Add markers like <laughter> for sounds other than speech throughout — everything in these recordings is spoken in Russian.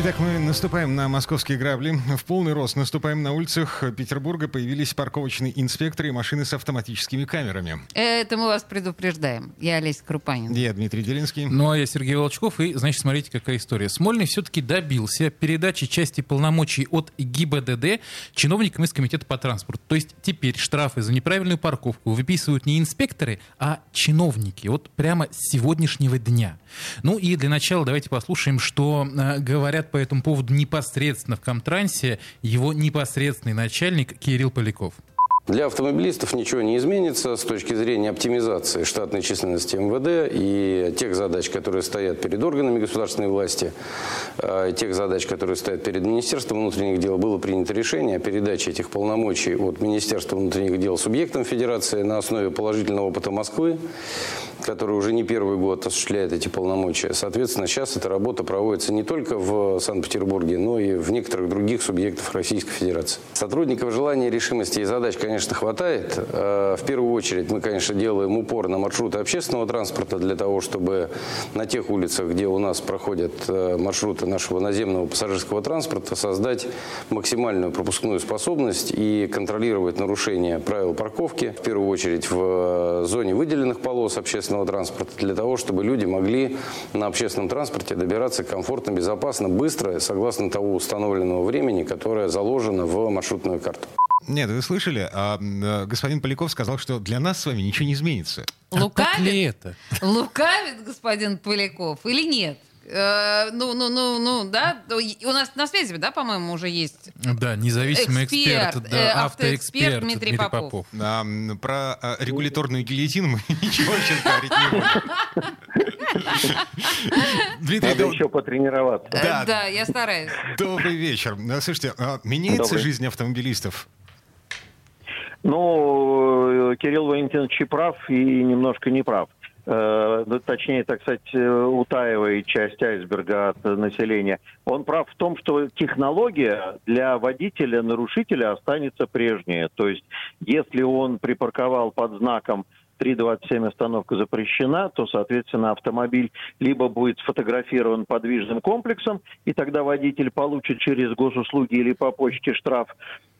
Итак, мы наступаем на московские грабли. В полный рост наступаем на улицах Петербурга. Появились парковочные инспекторы и машины с автоматическими камерами. Это мы вас предупреждаем. Я Олеся Крупанин. Я Дмитрий Делинский. Ну, а я Сергей Волчков. И, значит, смотрите, какая история. Смольный все-таки добился передачи части полномочий от ГИБДД чиновникам из Комитета по транспорту. То есть теперь штрафы за неправильную парковку выписывают не инспекторы, а чиновники. Вот прямо с сегодняшнего дня. Ну и для начала давайте послушаем, что э, говорят по этому поводу непосредственно в Комтрансе его непосредственный начальник Кирилл Поляков. Для автомобилистов ничего не изменится с точки зрения оптимизации штатной численности МВД и тех задач, которые стоят перед органами государственной власти, э, тех задач, которые стоят перед Министерством внутренних дел. Было принято решение о передаче этих полномочий от Министерства внутренних дел субъектам Федерации на основе положительного опыта Москвы, который уже не первый год осуществляет эти полномочия. Соответственно, сейчас эта работа проводится не только в Санкт-Петербурге, но и в некоторых других субъектах Российской Федерации. Сотрудников желания, решимости и задач, конечно, конечно, хватает. Э, в первую очередь мы, конечно, делаем упор на маршруты общественного транспорта для того, чтобы на тех улицах, где у нас проходят э, маршруты нашего наземного пассажирского транспорта, создать максимальную пропускную способность и контролировать нарушения правил парковки, в первую очередь в э, зоне выделенных полос общественного транспорта, для того, чтобы люди могли на общественном транспорте добираться комфортно, безопасно, быстро, согласно того установленного времени, которое заложено в маршрутную карту. Нет, вы слышали? А, э, господин Поляков сказал, что для нас с вами ничего не изменится. Лукавит? А ли это? Лукавит господин Поляков или нет? Э, ну, ну, ну, ну, да. У нас на связи, да, по-моему, уже есть. Да, независимый эксперт, Эксперт, да, э, автоэксперт автоэксперт Дмитрий Попов. А, м, про а, регуляторную гильотину мы <laughs> ничего сейчас говорить не будем. Дмитрий, Надо еще потренироваться. Э, Да. Да, я стараюсь. добрый вечер. А, Слушайте, а, меняется Добрый. жизнь автомобилистов? Ну, э, Кирилл Валентинович и прав, и немножко не прав. Э, ну, Точнее, так сказать, э, утаивает часть айсберга от населения. Он прав в том, что технология для водителя-нарушителя останется прежняя. То есть, если он припарковал под знаком 3.27 остановка запрещена, то, соответственно, автомобиль либо будет сфотографирован подвижным комплексом, и тогда водитель получит через госуслуги или по почте штраф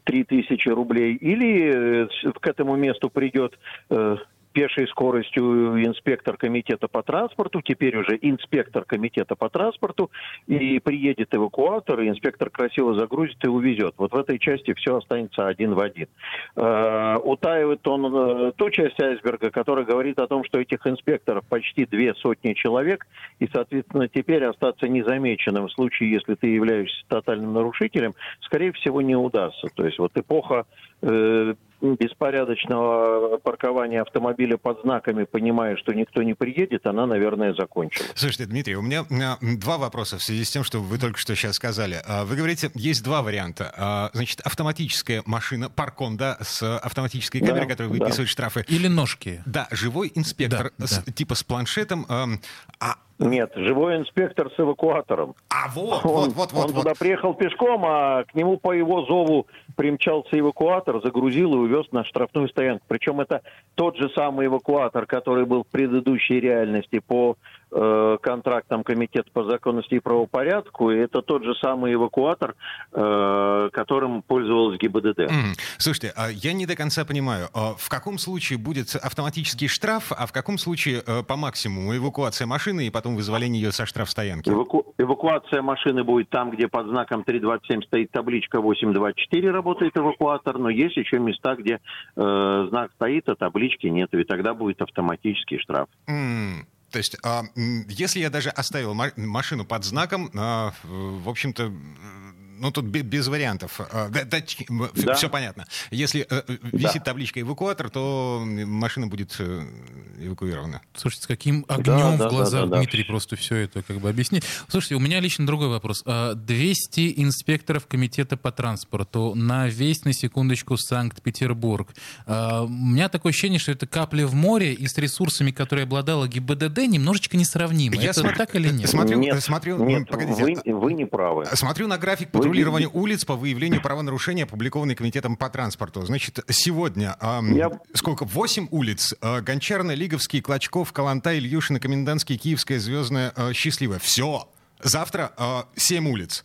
3000 рублей, или э, к этому месту придет э, пешей скоростью инспектор комитета по транспорту, теперь уже инспектор комитета по транспорту, и приедет эвакуатор, и инспектор красиво загрузит и увезет. Вот в этой части все останется один в один. Э, утаивает он э, ту часть айсберга, которая говорит о том, что этих инспекторов почти две сотни человек, и, соответственно, теперь остаться незамеченным в случае, если ты являешься тотальным нарушителем, скорее всего, не удастся. То есть вот эпоха э, беспорядочного паркования автомобиля под знаками, понимая, что никто не приедет, она, наверное, закончилась. Слушайте, Дмитрий, у меня два вопроса в связи с тем, что вы только что сейчас сказали. А, Вы говорите, есть два варианта. А, Значит, автоматическая машина, парком, да, с автоматической камерой, Да, которая да. выписывает штрафы. Или ножки. Да, живой инспектор, Да, с- да. типа с планшетом. А, Нет, живой инспектор с эвакуатором. а вот, Он, вот, вот, вот, он вот. туда приехал пешком, а к нему по его зову примчался эвакуатор, загрузил и увез на штрафную стоянку. Причем это тот же самый эвакуатор, который был в предыдущей реальности по э, контрактам Комитета по законности и правопорядку. И это тот же самый эвакуатор, э, которым пользовалась ГИБДД. М, Слушайте, а я не до конца понимаю, а в каком случае будет автоматический штраф, а в каком случае э, по максимуму эвакуация машины и потом вызволение ее со штрафстоянки? Эваку- Эвакуация машины будет там, где под знаком 327 стоит табличка 824, работает эвакуатор, но есть еще места, где э, знак стоит, а таблички нет, и тогда будет автоматический штраф. М, То есть, а, если я даже оставил ма- машину под знаком, а, в общем-то, Ну, тут бе- без вариантов. А, да, да, Да. Все понятно. Если э, висит табличка «эвакуатор», то машина будет э, эвакуирована. Слушайте, с каким огнем да, в глазах да, да, да. Дмитрий просто все это как бы объяснит. Слушайте, у меня лично другой вопрос. А, 200 инспекторов комитета по транспорту на весь, на секундочку, Санкт-Петербург. А, У меня такое ощущение, что это капля в море, и с ресурсами, которые обладала ГИБДД, немножечко несравнимо. Я это смотрю- так или нет? Смотрю, нет, смотрю, нет, погодите. вы, вы не правы. Смотрю на график Вы патрулирования видите- улиц по выявлению правонарушений, опубликованный Комитетом по транспорту. Значит, сегодня ам, Я- сколько? Восемь улиц. А, Гончарная, Лиговский, Клочков, Калантай, Ильюшина, Комендантский, Киевская, Звездная, а, Счастливая. Все. Завтра семь улиц.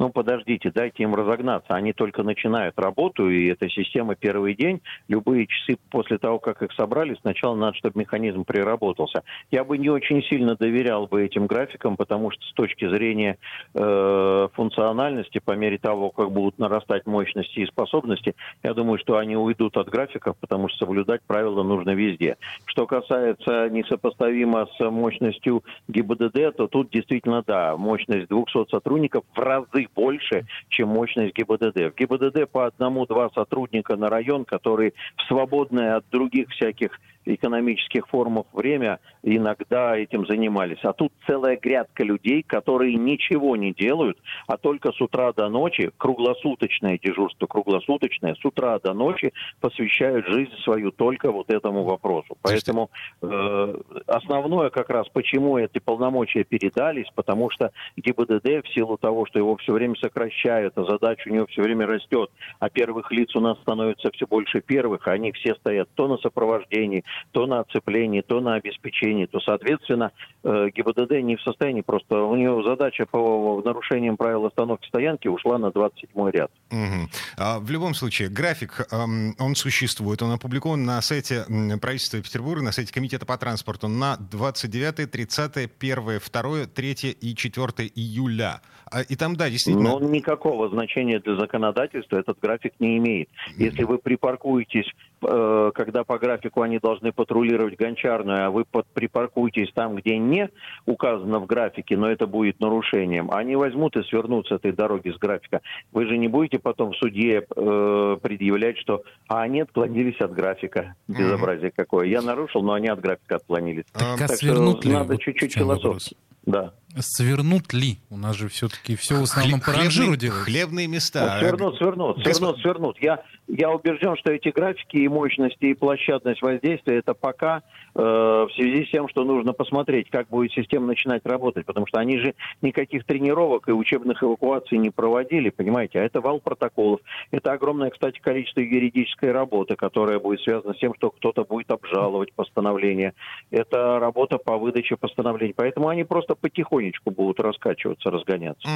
Ну, подождите, дайте им разогнаться. Они только начинают работу, и эта система первый день, любые часы после того, как их собрали, сначала надо, чтобы механизм приработался. Я бы не очень сильно доверял бы этим графикам, потому что с точки зрения э, функциональности, по мере того, как будут нарастать мощности и способности, я думаю, что они уйдут от графиков, потому что соблюдать правила нужно везде. Что касается несопоставимо с мощностью ГИБДД, то тут действительно, да, мощность 200 сотрудников в разы больше, чем мощность ГИБДД. В ГИБДД по одному-два сотрудника на район, которые в свободное от других всяких экономических формах время иногда этим занимались. А тут целая грядка людей, которые ничего не делают, а только с утра до ночи, круглосуточное дежурство, круглосуточное, с утра до ночи посвящают жизнь свою только вот этому вопросу. Поэтому э, основное как раз, почему эти полномочия передались, потому что ГИБДД в силу того, что его все время сокращают, а задача у него все время растет, а первых лиц у нас становится все больше первых, а они все стоят то на сопровождении, то на оцеплении, то на обеспечении, то, соответственно, э, ГИБДД не в состоянии просто, у него задача по нарушениям правил остановки стоянки ушла на 27 ряд. Мгм. А, В любом случае, график, ам, он существует, он опубликован на сайте правительства Петербурга, на сайте Комитета по транспорту на 29, 30, 1, 2, 3 и 4 июля. А, И там, да, действительно... Но никакого значения для законодательства этот график не имеет. Если вы припаркуетесь, когда по графику они должны патрулировать гончарную, а вы под- припаркуетесь там, где не указано в графике, но это будет нарушением, они возьмут и свернут с этой дороги с графика. Вы же не будете потом в суде э, предъявлять, что а они отклонились от графика. Безобразие какое. Я нарушил, но они от графика отклонились. А, Так Так свернут что ли? надо чуть-чуть философски. Да. Свернут ли? У нас же все-таки все в основном по хлебные- ранжиру делают. Хлебные места. Свернут, свернут, Госп- свернут, свернут. Я, я убежден, что эти графики и мощности, и площадность воздействия, это пока э, в связи с тем, что нужно посмотреть, как будет система начинать работать, потому что они же никаких тренировок и учебных эвакуаций не проводили, понимаете, а это вал протоколов. Это огромное, кстати, количество юридической работы, которая будет связана с тем, что кто-то будет обжаловать постановление. Это работа по выдаче постановлений. Поэтому они просто потихонечку будут раскачиваться, разгоняться.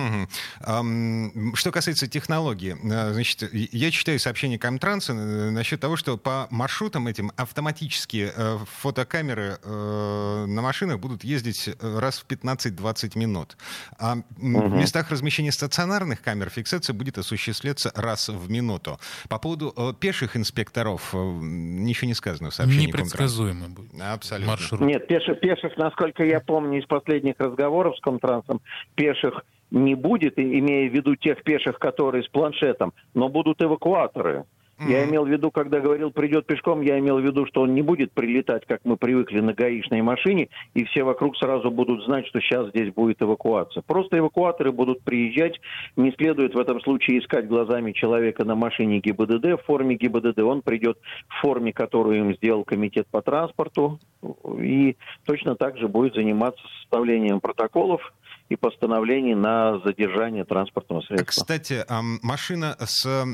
Ам, Что касается технологии, э, значит, я читаю сообщение Комтранса э, насчет того, что по маршрутам этим автоматические э, фотокамеры на машинах будут ездить раз в 15-20 минут. А м, в местах размещения стационарных камер фиксация будет осуществляться раз в минуту. По поводу пеших инспекторов ничего не сказано в сообщении. Непредсказуемый будет Абсолютно. маршрут. Нет, пеших, пеших, насколько я помню из последних разговоров с Комтрансом, пеших не будет, имея в виду тех пеших, которые с планшетом, но будут эвакуаторы. Я имел в виду, когда говорил придет пешком, я имел в виду, что он не будет прилетать, как мы привыкли, на гаишной машине, и все вокруг сразу будут знать, что сейчас здесь будет эвакуация. Просто эвакуаторы будут приезжать, не следует в этом случае искать глазами человека на машине ГИБДД в форме ГИБДД, он придет в форме, которую им сделал комитет по транспорту, и точно так же будет заниматься составлением протоколов и постановлений на задержание транспортного А, средства. Кстати, машина с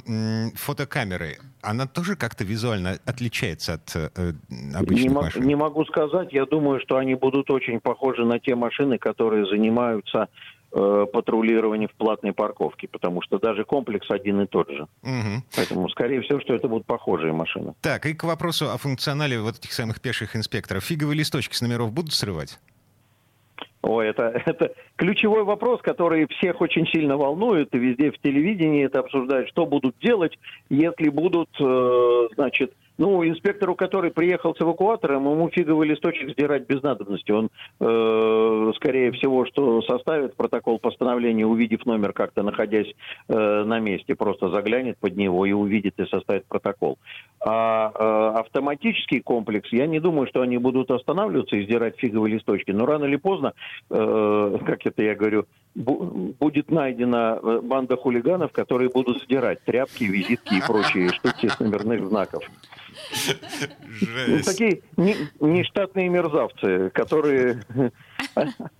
фотокамерой, она тоже как-то визуально отличается от э, обычных Не, машин? не могу сказать. Я думаю, что они будут очень похожи на те машины, которые занимаются э, патрулированием в платной парковке, потому что даже комплекс один и тот же. Мгм. Поэтому, скорее всего, что это будут похожие машины. Так, и к вопросу о функционале вот этих самых пеших инспекторов. Фиговые листочки с номеров будут срывать? Ой, это, <laughs> это ключевой вопрос, который всех очень сильно волнует, и везде в телевидении это обсуждают, что будут делать, если будут, э, значит, Ну, инспектору, который приехал с эвакуатором, ему фиговый листочек сдирать без надобности. Он, э, скорее всего, что составит протокол постановления, увидев номер как-то, находясь э, на месте, просто заглянет под него и увидит и составит протокол. А э, автоматический комплекс, я не думаю, что они будут останавливаться и сдирать фиговые листочки, но рано или поздно, э, как это я говорю, будет найдена э, банда хулиганов, которые будут сдирать тряпки, визитки и прочие штуки с номерных знаков. Ну, Жесть. такие не- нештатные мерзавцы, которые <laughs>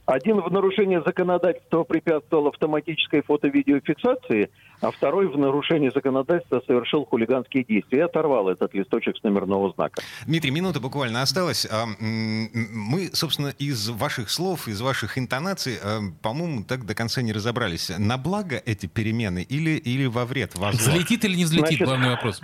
один в нарушение законодательства препятствовал автоматической фото-видеофиксации, а второй в нарушении законодательства совершил хулиганские действия и оторвал этот листочек с номерного знака. Дмитрий, минута буквально осталась. А, Мы, собственно, из ваших слов, из ваших интонаций, а, по-моему, так до конца не разобрались. На благо эти перемены или, или во вред? Во? Взлетит или не взлетит, Значит, главный вопрос.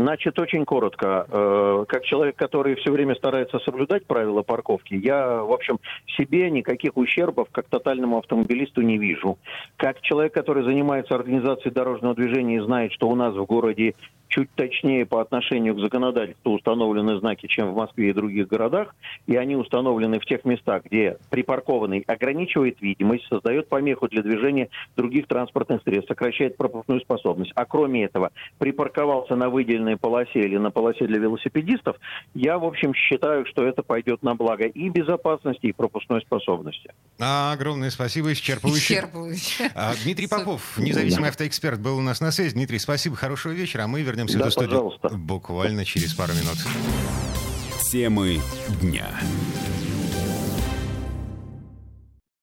Значит, очень коротко. Э, Как человек, который все время старается соблюдать правила парковки, я, в общем, себе никаких ущербов как тотальному автомобилисту не вижу. Как человек, который занимается организацией дорожного движения и знает, что у нас в городе чуть точнее по отношению к законодательству установлены знаки, чем в Москве и других городах, и они установлены в тех местах, где припаркованный ограничивает видимость, создает помеху для движения других транспортных средств, сокращает пропускную способность. А кроме этого, припарковался на выделенной полосе или на полосе для велосипедистов, я, в общем, считаю, что это пойдет на благо и безопасности, и пропускной способности. А, огромное спасибо, исчерпывающе. Исчерпывающе. А, Дмитрий. Попов, независимый автоэксперт, был у нас на связи. Дмитрий, спасибо, хорошего вечера, а мы вернемся в Да, эту студию пожалуйста. буквально через пару минут. Темы дня.